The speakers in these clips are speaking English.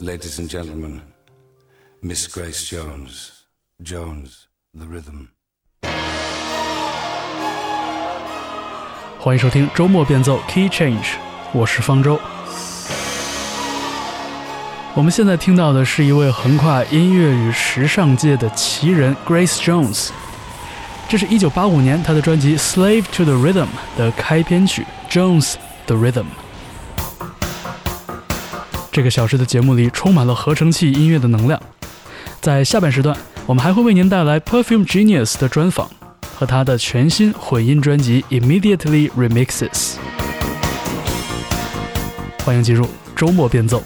Ladies and gentlemen, Miss Grace Jones, Jones, the rhythm. 欢迎收听周末变奏 Key Change，我是方舟。我们现在听到的是一位横跨音乐与时尚界的奇人 Grace Jones。这是一九八五年他的专辑《Slave to the Rhythm》的开篇曲《Jones the Rhythm》。这个小时的节目里充满了合成器音乐的能量。在下半时段，我们还会为您带来 Perfume Genius 的专访和他的全新混音专辑《Immediately Remixes》。欢迎进入周末变奏。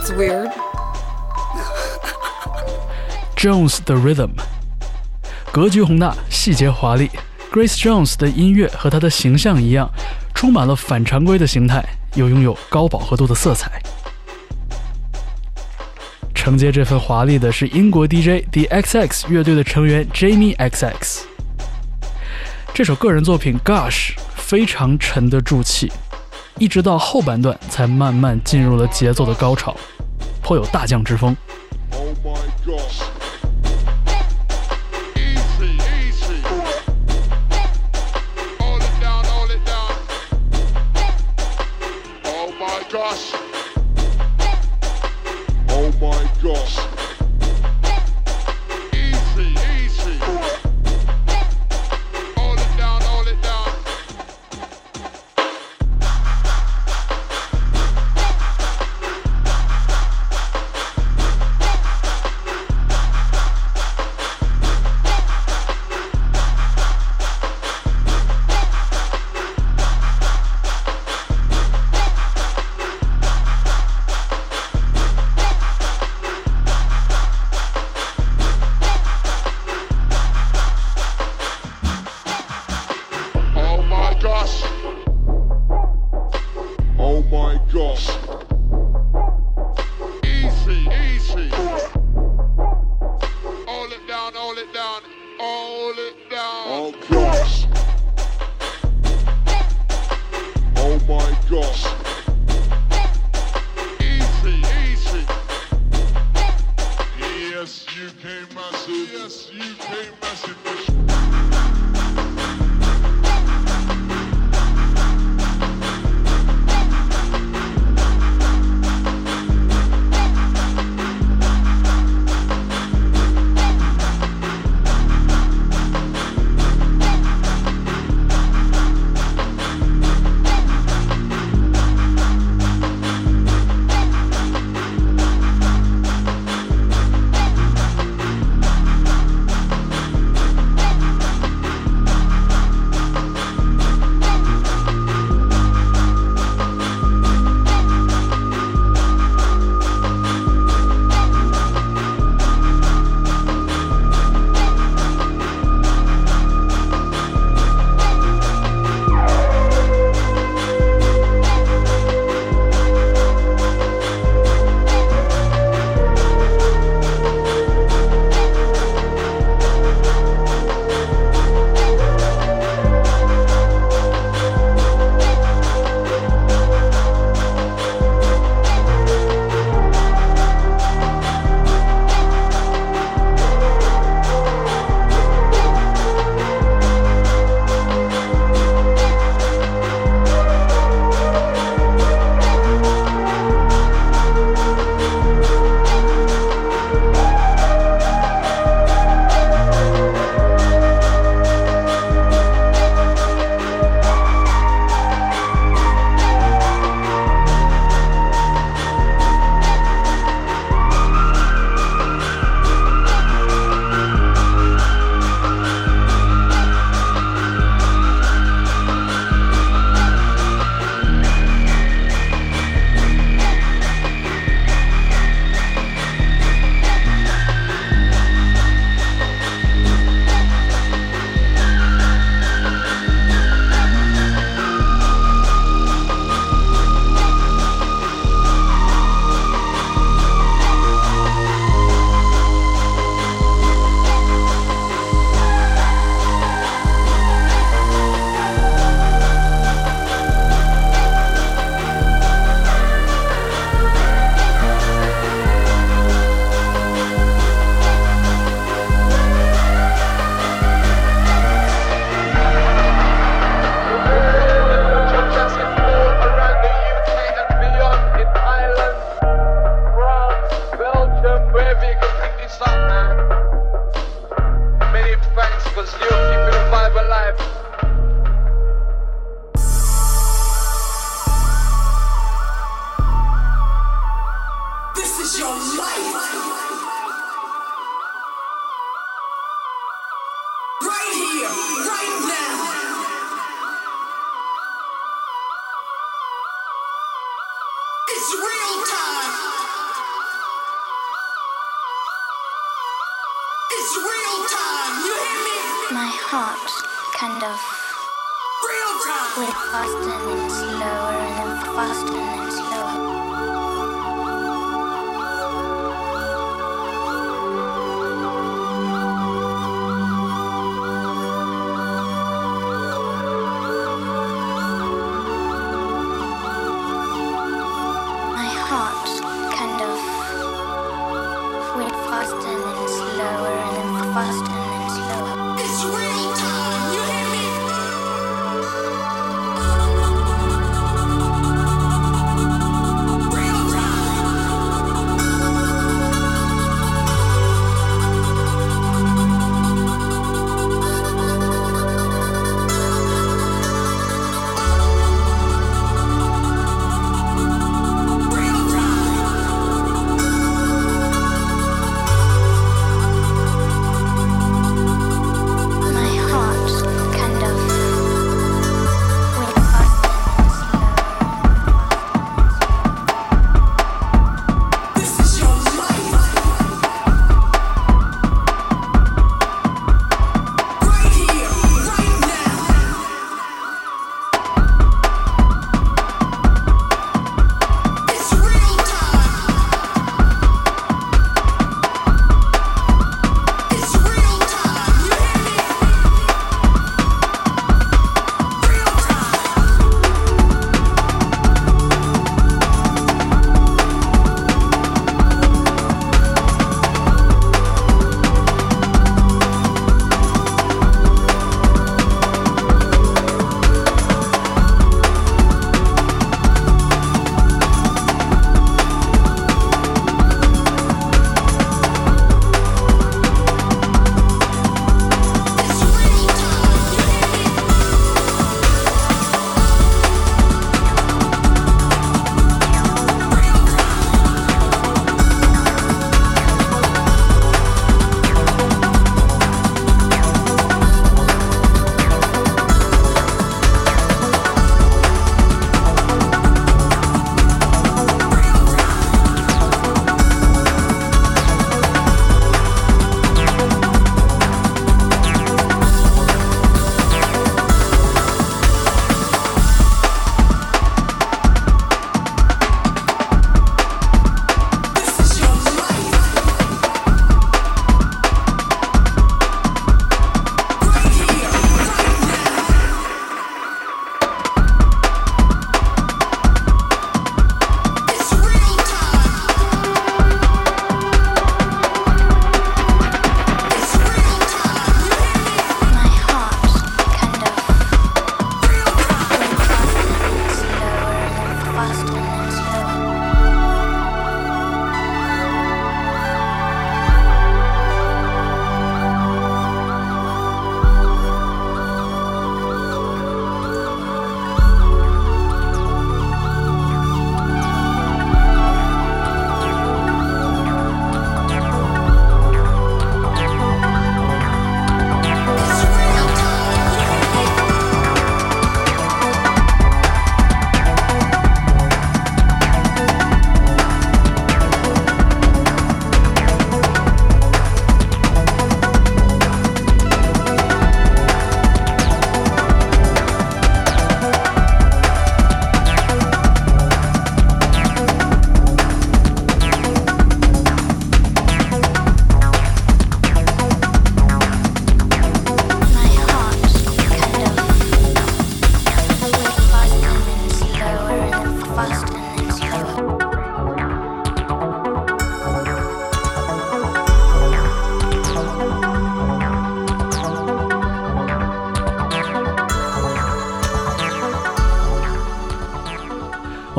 It's weird. Jones 的 Rhythm，格局宏大，细节华丽。Grace Jones 的音乐和她的形象一样，充满了反常规的形态，又拥有高饱和度的色彩。承接这份华丽的是英国 DJ The XX 乐队的成员 Jamie XX。这首个人作品 Gosh 非常沉得住气，一直到后半段才慢慢进入了节奏的高潮，颇有大将之风。It's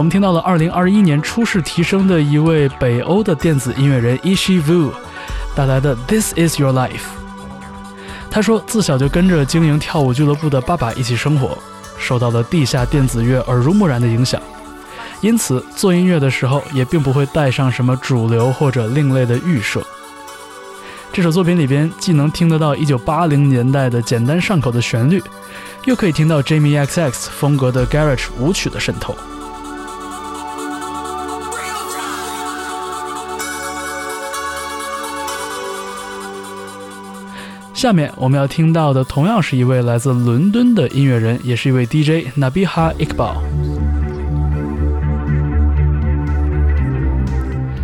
我们听到了2021年初试提升的一位北欧的电子音乐人 Ishi Vu 带来的《This Is Your Life》。他说，自小就跟着经营跳舞俱乐部的爸爸一起生活，受到了地下电子乐耳濡目染的影响，因此做音乐的时候也并不会带上什么主流或者另类的预设。这首作品里边既能听得到1980年代的简单上口的旋律，又可以听到 Jamie XX 风格的 Garage 舞曲的渗透。下面我们要听到的同样是一位来自伦敦的音乐人，也是一位 DJ Nabiha Iqbal。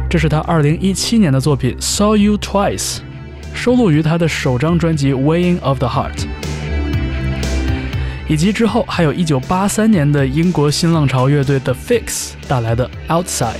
这是他2017年的作品《Saw You Twice》，收录于他的首张专辑《Weighing of the Heart》，以及之后还有一九八三年的英国新浪潮乐队 The Fix 带来的《Outside》。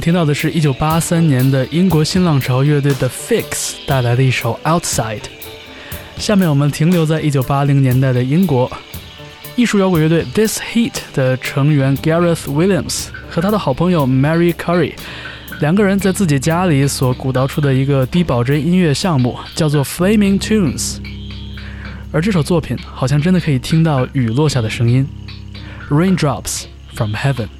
听到的是一九八三年的英国新浪潮乐队的 Fix 带来的一首 Outside。下面我们停留在一九八零年代的英国，艺术摇滚乐队 This Heat 的成员 Gareth Williams 和他的好朋友 Mary Curry 两个人在自己家里所鼓捣出的一个低保真音乐项目，叫做 Flaming Tunes。而这首作品好像真的可以听到雨落下的声音，Raindrops from Heaven。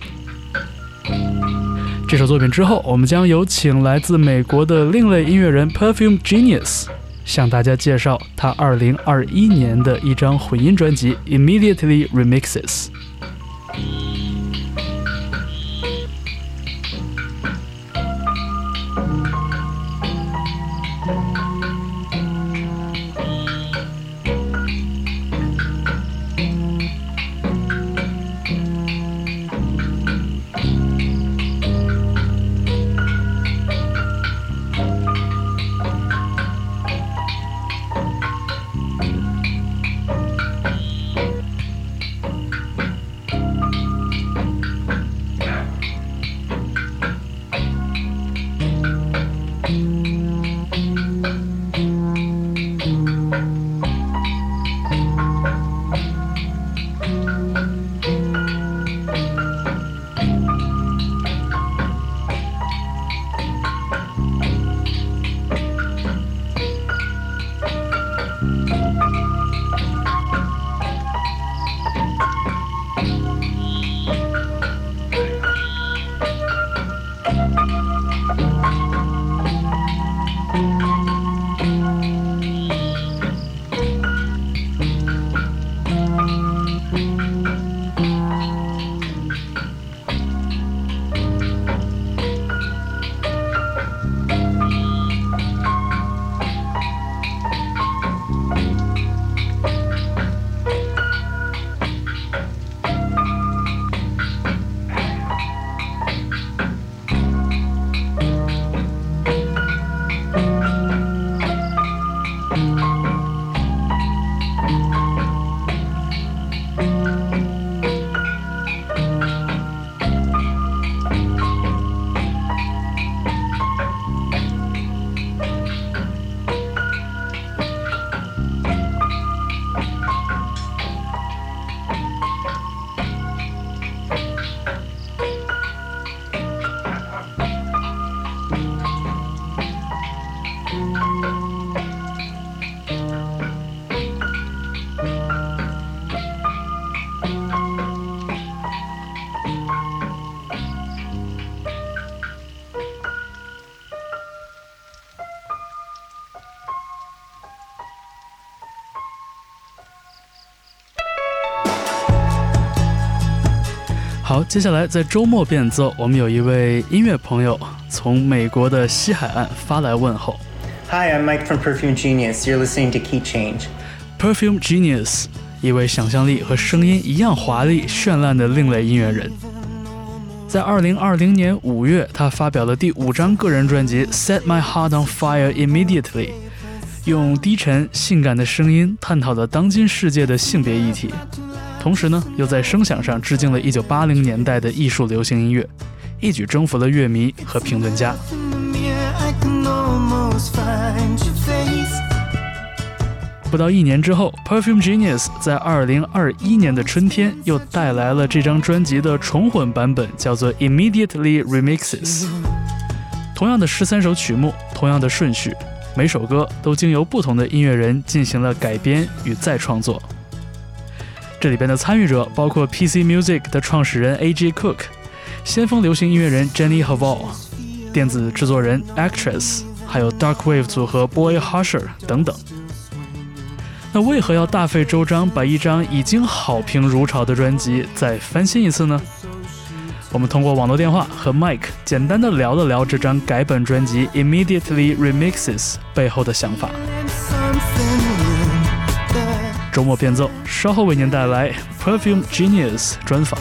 这首作品之后，我们将有请来自美国的另类音乐人 Perfume Genius，向大家介绍他2021年的一张混音专辑 Immediately Remixes。接下来在周末变奏，我们有一位音乐朋友从美国的西海岸发来问候。Hi, I'm Mike from Perfume Genius. You're listening to Key Change. Perfume Genius，一位想象力和声音一样华丽绚烂的另类音乐人。在二零二零年五月，他发表了第五张个人专辑《Set My Heart on Fire Immediately》，用低沉性感的声音探讨了当今世界的性别议题。同时呢，又在声响上致敬了1980年代的艺术流行音乐，一举征服了乐迷和评论家。不到一年之后，Perfume Genius 在2021年的春天又带来了这张专辑的重混版本，叫做 Immediately Remixes。同样的十三首曲目，同样的顺序，每首歌都经由不同的音乐人进行了改编与再创作。这里边的参与者包括 PC Music 的创始人 A.J. Cook、先锋流行音乐人 Jenny Haval，、电子制作人 Actress，还有 Dark Wave 组合 Boy Husher 等等。那为何要大费周章把一张已经好评如潮的专辑再翻新一次呢？我们通过网络电话和 Mike 简单的聊了聊这张改本专辑 Immediately Remixes 背后的想法。周末变奏，稍后为您带来 Perfume Genius 专访。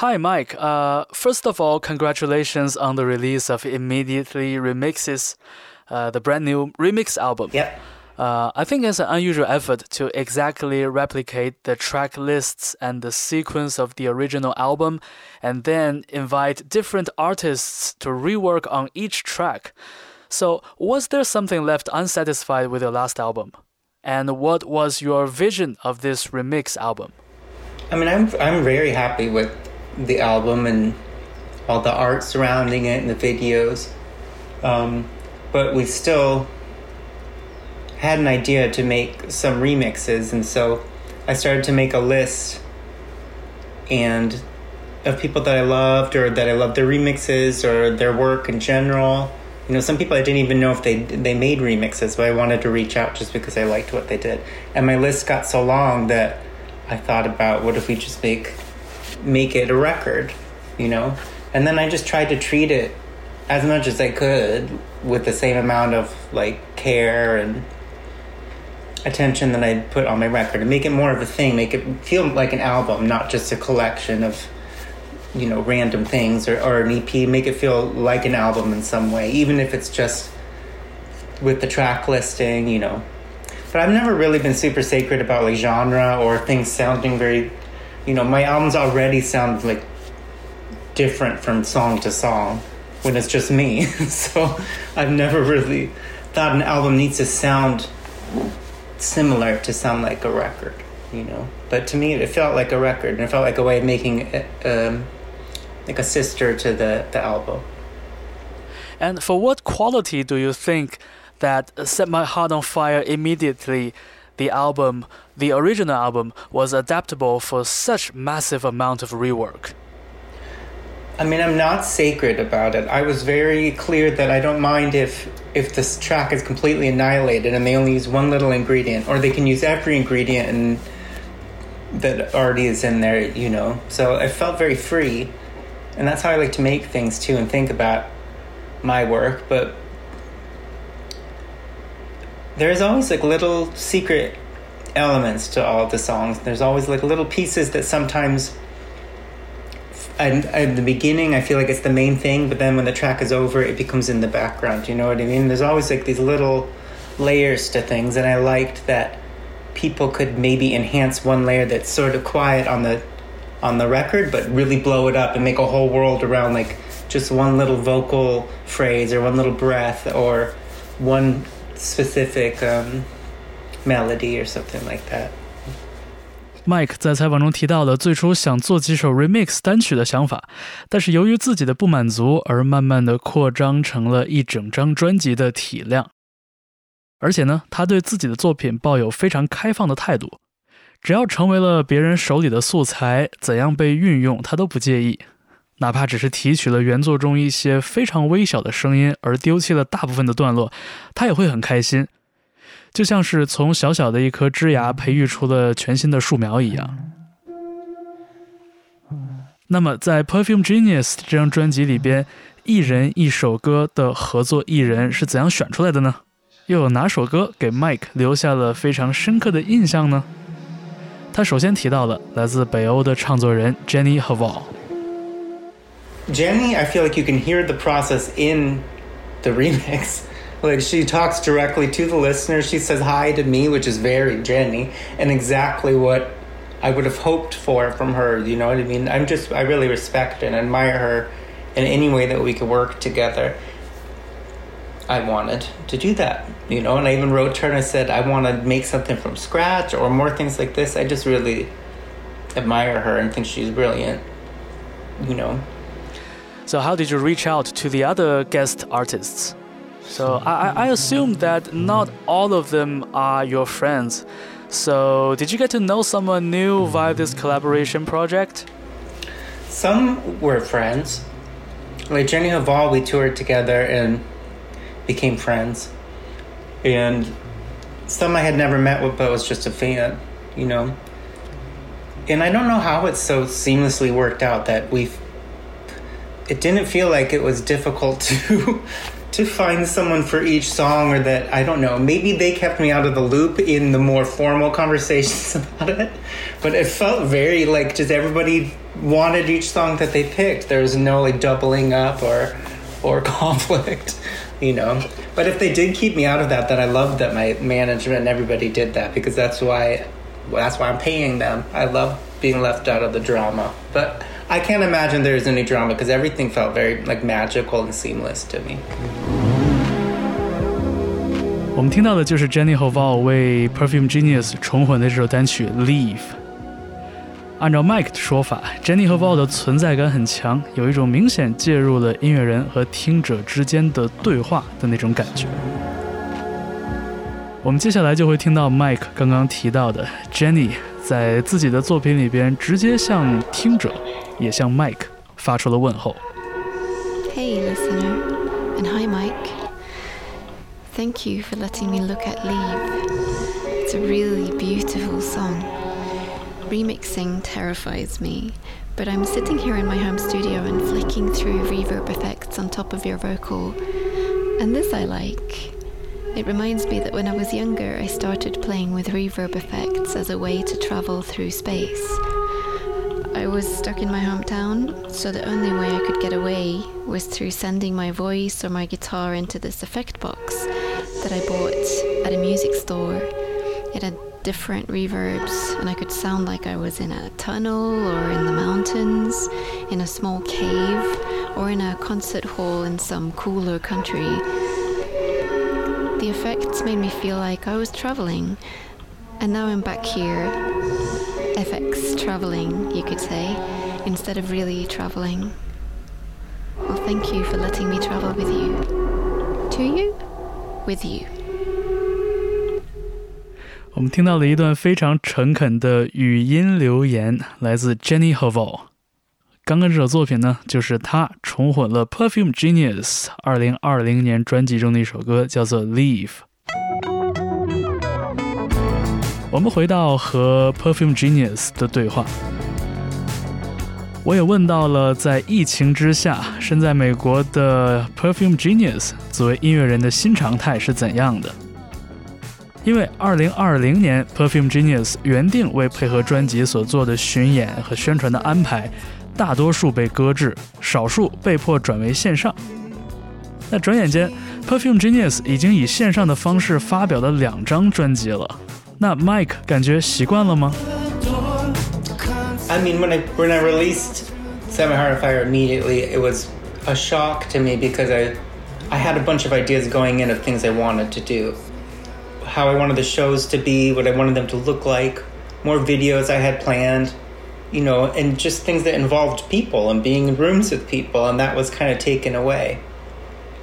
Hi, Mike. Uh, first of all, congratulations on the release of Immediately Remixes, uh, the brand new remix album. Yep. Uh, I think it's an unusual effort to exactly replicate the track lists and the sequence of the original album, and then invite different artists to rework on each track. So, was there something left unsatisfied with your last album? And what was your vision of this remix album? I mean, I'm I'm very happy with the album and all the art surrounding it and the videos, um, but we still had an idea to make some remixes, and so I started to make a list and of people that I loved or that I loved their remixes or their work in general. You know, some people I didn't even know if they they made remixes, but I wanted to reach out just because I liked what they did. And my list got so long that I thought about what if we just make make it a record, you know? And then I just tried to treat it as much as I could with the same amount of like care and attention that I put on my record and make it more of a thing, make it feel like an album, not just a collection of you know random things or, or an EP, make it feel like an album in some way, even if it's just with the track listing, you know, but I've never really been super sacred about like genre or things sounding very, you know, my albums already sound like different from song to song when it's just me. so I've never really thought an album needs to sound similar to sound like a record, you know. But to me, it felt like a record, and it felt like a way of making um, like a sister to the the album. And for what quality do you think that set my heart on fire immediately. The album, the original album, was adaptable for such massive amount of rework. I mean, I'm not sacred about it. I was very clear that I don't mind if if this track is completely annihilated and they only use one little ingredient, or they can use every ingredient and that already is in there, you know. So I felt very free, and that's how I like to make things too and think about my work. But there's always like little secret elements to all the songs. There's always like little pieces that sometimes and at the beginning I feel like it's the main thing, but then when the track is over, it becomes in the background. You know what I mean? There's always like these little layers to things, and I liked that people could maybe enhance one layer that's sort of quiet on the on the record, but really blow it up and make a whole world around like just one little vocal phrase or one little breath or one specific um, melody or something like that. Mike 在采访中提到了最初想做几首 remix 单曲的想法，但是由于自己的不满足，而慢慢的扩张成了一整张专辑的体量。而且呢，他对自己的作品抱有非常开放的态度，只要成为了别人手里的素材，怎样被运用他都不介意，哪怕只是提取了原作中一些非常微小的声音，而丢弃了大部分的段落，他也会很开心。就像是从小小的一颗枝芽培育出了全新的树苗一样。那么，在《Perfume Genius》这张专辑里边，一人一首歌的合作艺人是怎样选出来的呢？又有哪首歌给 Mike 留下了非常深刻的印象呢？他首先提到了来自北欧的唱作人 Jenny h a v a l。Jenny, I feel like you can hear the process in the remix. Like she talks directly to the listener. She says hi to me, which is very Jenny, and exactly what I would have hoped for from her. You know what I mean? I'm just I really respect and admire her in any way that we could work together. I wanted to do that, you know, and I even wrote to her and I said I want to make something from scratch or more things like this. I just really admire her and think she's brilliant, you know. So how did you reach out to the other guest artists? So I, I assume that not all of them are your friends. So did you get to know someone new via this collaboration project? Some were friends. Like Jenny Hval, we toured together and became friends. And some I had never met with, but was just a fan, you know. And I don't know how it so seamlessly worked out that we. It didn't feel like it was difficult to to find someone for each song or that I don't know. Maybe they kept me out of the loop in the more formal conversations about it. But it felt very like just everybody wanted each song that they picked. There was no like doubling up or or conflict, you know. But if they did keep me out of that, then I loved that my management and everybody did that because that's why that's why I'm paying them. I love being left out of the drama. But I can't imagine there's any drama because everything felt very like magical and seamless to me. 我们听到的就是 Jenny Hval 为 Perfume Genius 重混的这首单曲《Leave》。按照 Mike 的说法，Jenny Hval 的存在感很强，有一种明显介入了音乐人和听者之间的对话的那种感觉。我们接下来就会听到 Mike 刚刚提到的 Jenny 在自己的作品里边直接向听者也向 Mike 发出了问候。Hey, listener, and hi, Mike. Thank you for letting me look at Leave. It's a really beautiful song. Remixing terrifies me, but I'm sitting here in my home studio and flicking through reverb effects on top of your vocal, and this I like. It reminds me that when I was younger, I started playing with reverb effects as a way to travel through space. I was stuck in my hometown, so the only way I could get away was through sending my voice or my guitar into this effect box that I bought at a music store. It had different reverbs, and I could sound like I was in a tunnel or in the mountains, in a small cave, or in a concert hall in some cooler country. The effects made me feel like I was traveling. And now I'm back here, FX traveling, you could say, instead of really traveling. Well, thank you for letting me travel with you. To you? With you. 我们听到了一段非常诚恳的语音留言，来自 Jenny Hval。刚刚这首作品呢，就是他重混了 Perfume Genius 二零二零年专辑中的一首歌，叫做《Leave》。我们回到和 Perfume Genius 的对话，我也问到了在疫情之下身在美国的 Perfume Genius 作为音乐人的新常态是怎样的。因为2020年 Perfume Genius 原定为配合专辑所做的巡演和宣传的安排，大多数被搁置，少数被迫转为线上。那转眼间，Perfume Genius 已经以线上的方式发表了两张专辑了。那 Mike 感觉习惯了吗？I mean, when I when I released Set My Heart on Fire immediately, it was a shock to me because I I had a bunch of ideas going in of things I wanted to do, how I wanted the shows to be, what I wanted them to look like, more videos I had planned you know, and just things that involved people and being in rooms with people, and that was kind of taken away.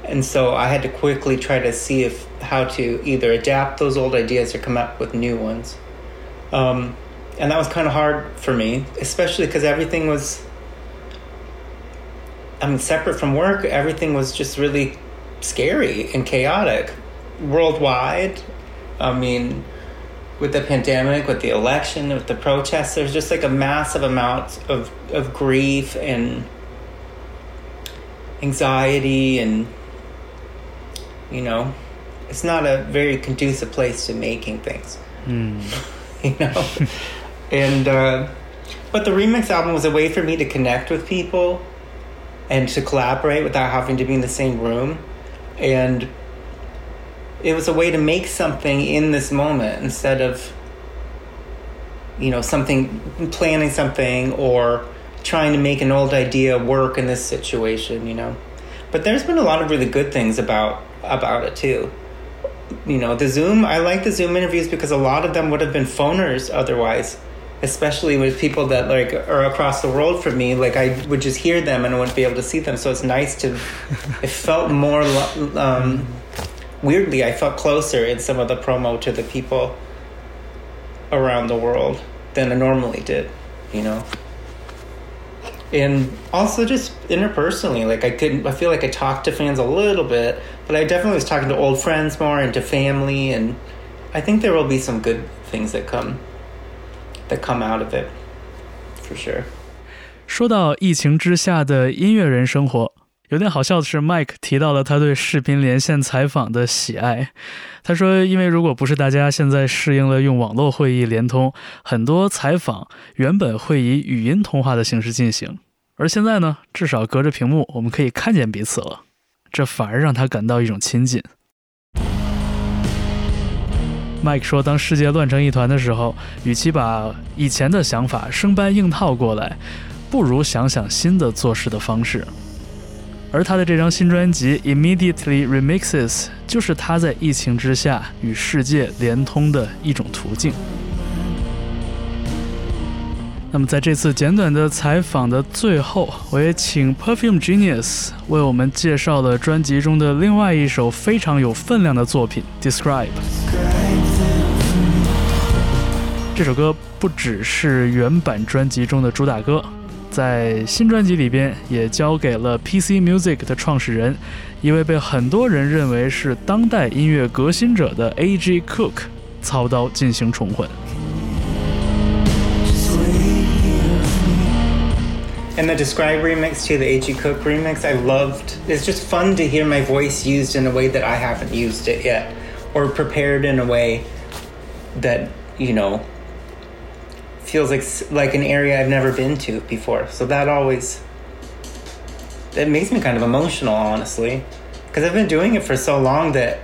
And so I had to quickly try to see if how to either adapt those old ideas or come up with new ones. Um, and that was kind of hard for me, especially because everything was I mean, separate from work, everything was just really scary and chaotic worldwide. I mean, with the pandemic, with the election, with the protests, there's just like a massive amount of, of grief and anxiety, and you know, it's not a very conducive place to making things. Mm. you know, and uh, but the remix album was a way for me to connect with people and to collaborate without having to be in the same room. And it was a way to make something in this moment instead of, you know, something, planning something or trying to make an old idea work in this situation, you know. But there's been a lot of really good things about about it too. You know, the Zoom, I like the Zoom interviews because a lot of them would have been phoners otherwise especially with people that like are across the world from me like i would just hear them and i wouldn't be able to see them so it's nice to it felt more um, weirdly i felt closer in some of the promo to the people around the world than i normally did you know and also just interpersonally like i could i feel like i talked to fans a little bit but i definitely was talking to old friends more and to family and i think there will be some good things that come that come out of it for sure。说到疫情之下的音乐人生活， 有点好笑的是，Mike 提到了他对视频连线采访的喜爱。他说，因为如果不是大家现在适应了用网络会议连通，很多采访原本会以语音通话的形式进行，而现在呢，至少隔着屏幕我们可以看见彼此了，这反而让他感到一种亲近。Mike 说：“当世界乱成一团的时候，与其把以前的想法生搬硬套过来，不如想想新的做事的方式。”而他的这张新专辑《Immediately Remixes》就是他在疫情之下与世界连通的一种途径。那么，在这次简短的采访的最后，我也请 Perfume Genius 为我们介绍了专辑中的另外一首非常有分量的作品《Describe》。这首歌不只是原版专辑中的主打歌，在新专辑里边也交给了 PC Music 的创始人，一位被很多人认为是当代音乐革新者的 A.G. Cook 操刀进行重混。And the Describe remix to the A.G. Cook remix, I loved. It's just fun to hear my voice used in a way that I haven't used it yet, or prepared in a way that you know feels like like an area I've never been to before. So that always that makes me kind of emotional, honestly, because I've been doing it for so long that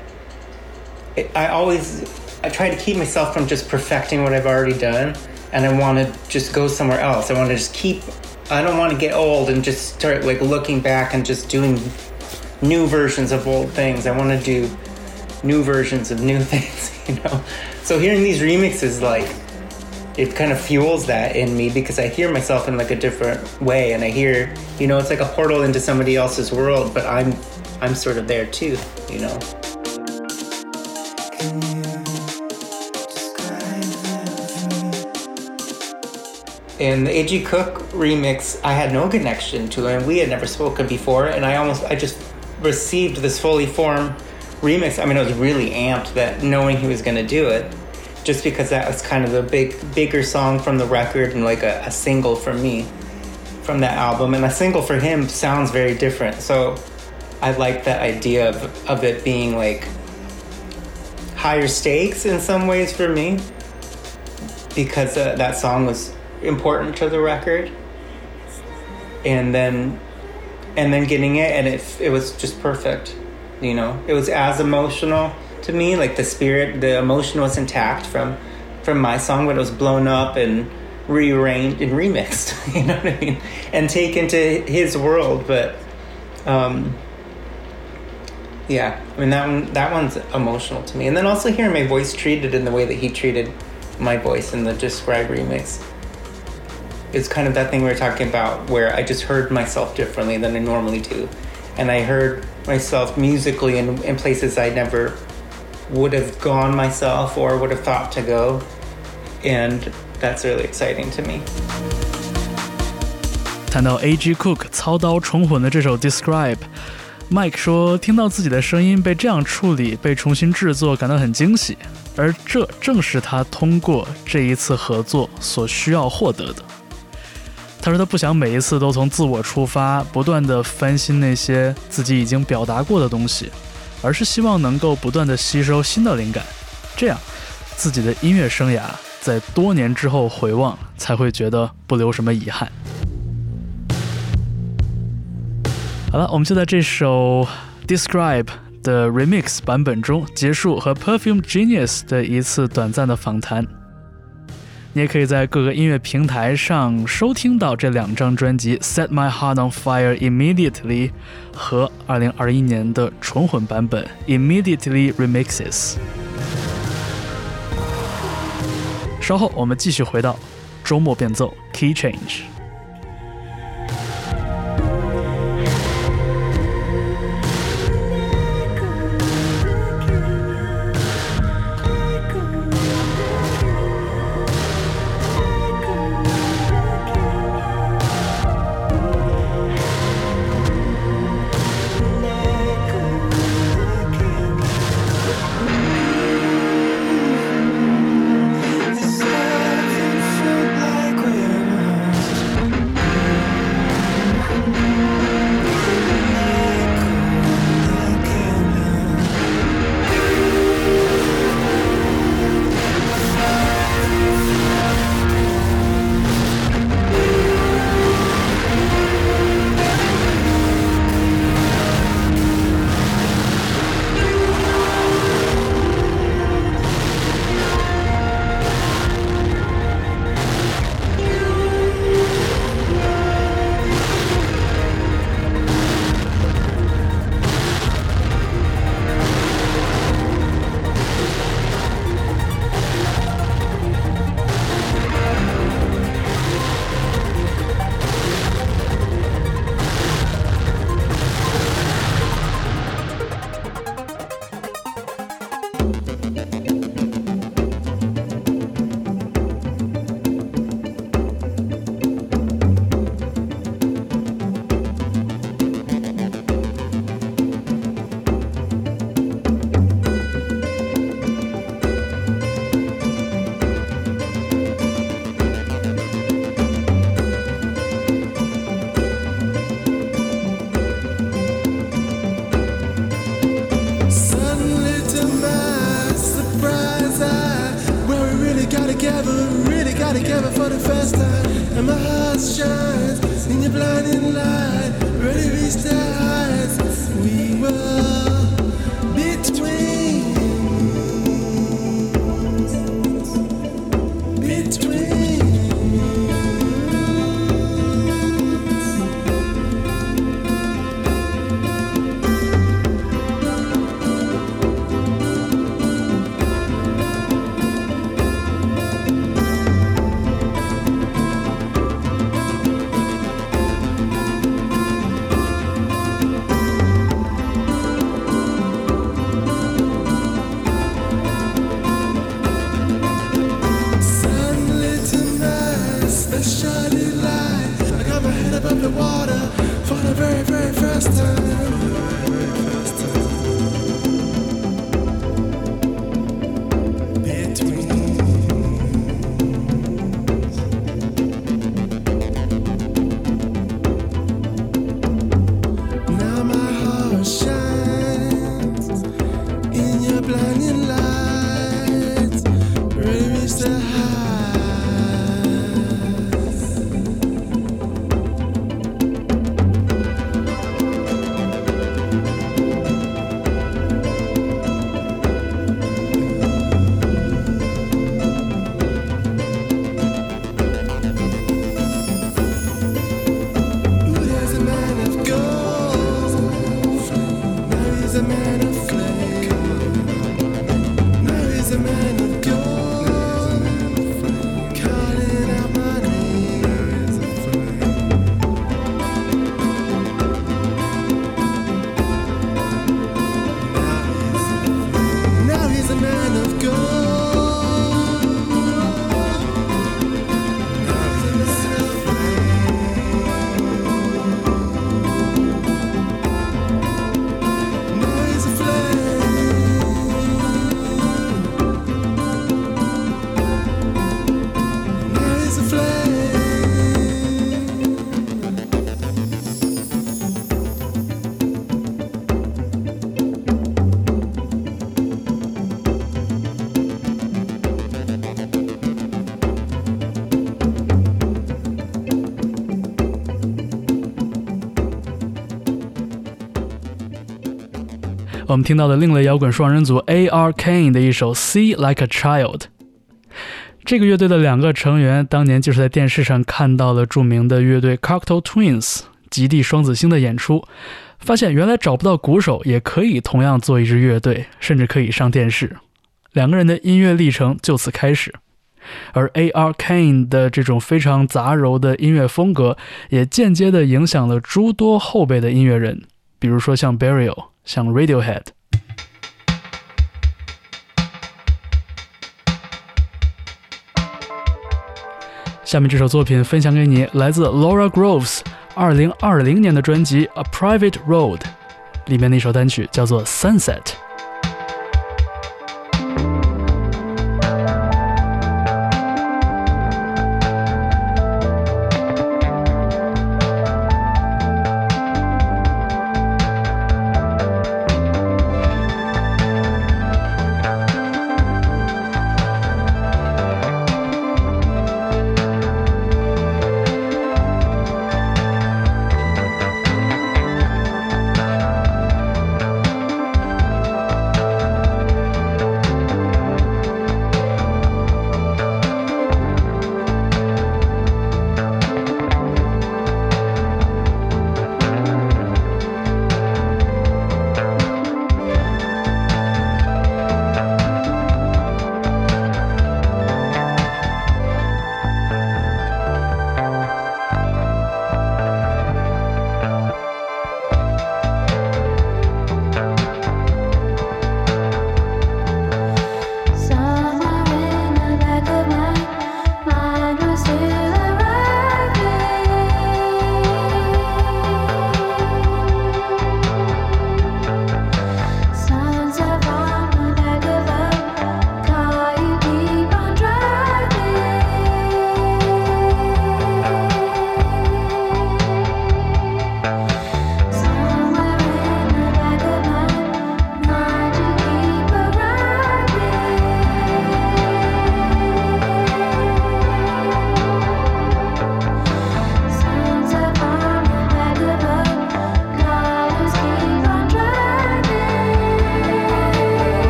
it, I always I try to keep myself from just perfecting what I've already done, and I want to just go somewhere else. I want to just keep. I don't want to get old and just start like looking back and just doing new versions of old things. I want to do new versions of new things, you know. So hearing these remixes, like it kind of fuels that in me because I hear myself in like a different way and I hear you know it's like a portal into somebody else's world but I'm I'm sort of there too you know In the A.G. Cook remix, I had no connection to him. We had never spoken before, and I almost, I just received this fully formed remix. I mean, I was really amped that knowing he was going to do it just because that was kind of the big bigger song from the record and like a, a single for me from that album. And a single for him sounds very different. So i like that idea of, of it being like higher stakes in some ways for me because uh, that song was important to the record. And then and then getting it and it it was just perfect you know? It was as emotional to me like the spirit the emotion was intact from from my song but it was blown up and rearranged and remixed you know what i mean and taken to his world but um yeah i mean that one that one's emotional to me and then also hearing my voice treated in the way that he treated my voice in the describe remix is kind of that thing we were talking about where I just heard myself differently than I normally do. And I heard myself musically in, in places I never would have gone myself or would have thought to go. And that's really exciting to me. 谈到 A.G. Cook 操刀重混的这首 Describe，Mike 说听到自己的声音被这样处理、被重新制作，感到很惊喜，而这正是他通过这一次合作所需要获得的。他说他不想每一次都从自我出发，不断的翻新那些自己已经表达过的东西，而是希望能够不断的吸收新的灵感，这样自己的音乐生涯在多年之后回望才会觉得不留什么遗憾。好了，我们就在这首 Describe 的 Remix 版本中结束和 Perfume Genius 的一次短暂的访谈。你也可以在各个音乐平台上收听到这两张专辑《Set My Heart on Fire Immediately》和2021年的纯混版本《Immediately Remixes》。稍后我们继续回到周末变奏 Key Change。我们听到的另类摇滚双人组 A.R. Kane 的一首《See Like a Child》。这个乐队的两个成员当年就是在电视上看到了著名的乐队 Cocktail Twins 极地双子星的演出，发现原来找不到鼓手也可以同样做一支乐队，甚至可以上电视。两个人的音乐历程就此开始。而 A.R. Kane 的这种非常杂糅的音乐风格，也间接地影响了诸多后辈的音乐人，比如说像 Burial。像 Radiohead。下面这首作品分享给你，来自 Laura Groves 二零二零年的专辑《A Private Road》里面的一首单曲，叫做《Sunset》。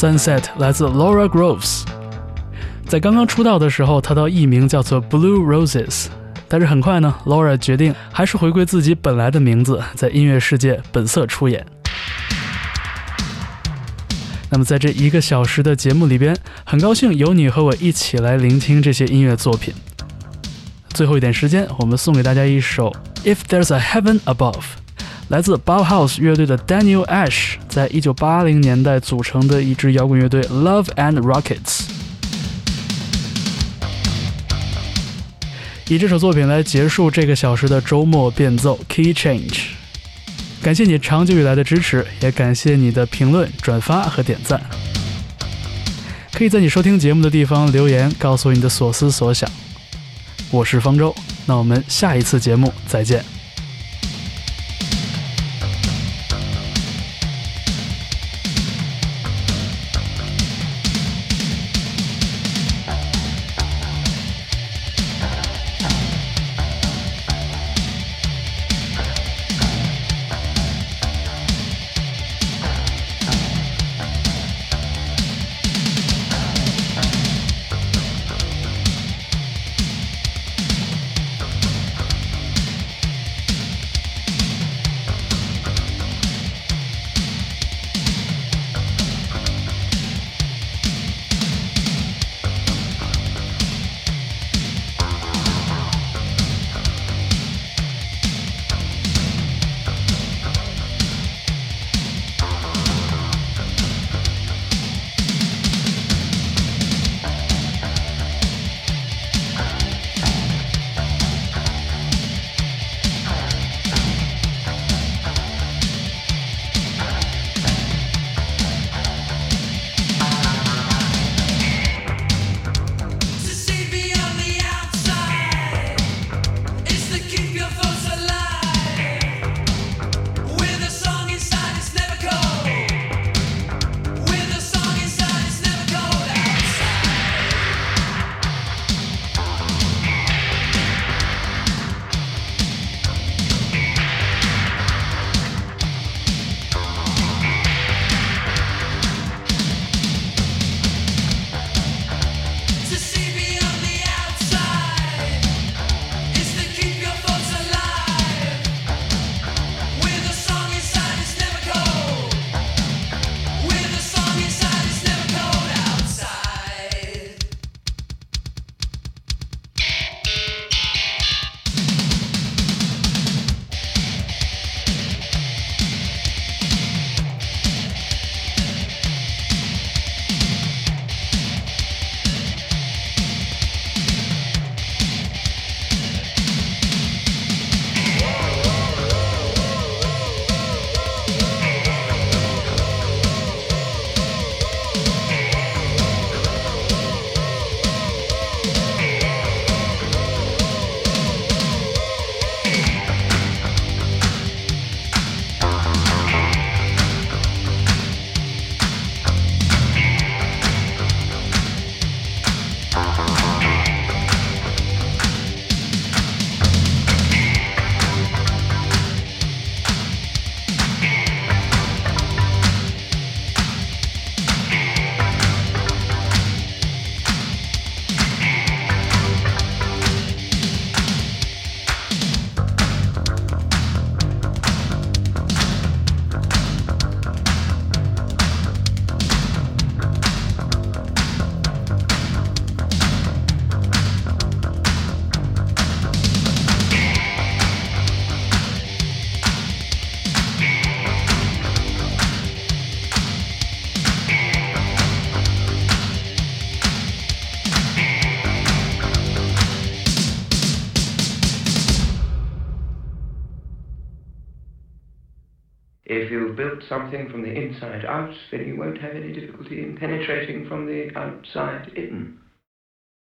Sunset 来自 Laura Groves，在刚刚出道的时候，她的艺名叫做 Blue Roses，但是很快呢，Laura 决定还是回归自己本来的名字，在音乐世界本色出演。那么在这一个小时的节目里边，很高兴有你和我一起来聆听这些音乐作品。最后一点时间，我们送给大家一首 If There's a Heaven Above，来自 Bauhaus 乐队的 Daniel Ash 在一九八零年代组成的一支摇滚乐队 Love and Rockets。以这首作品来结束这个小时的周末变奏 Key Change。感谢你长久以来的支持，也感谢你的评论、转发和点赞。可以在你收听节目的地方留言，告诉你的所思所想。我是方舟，那我们下一次节目再见。Something from the inside out, then you won't have any difficulty in penetrating from the outside in.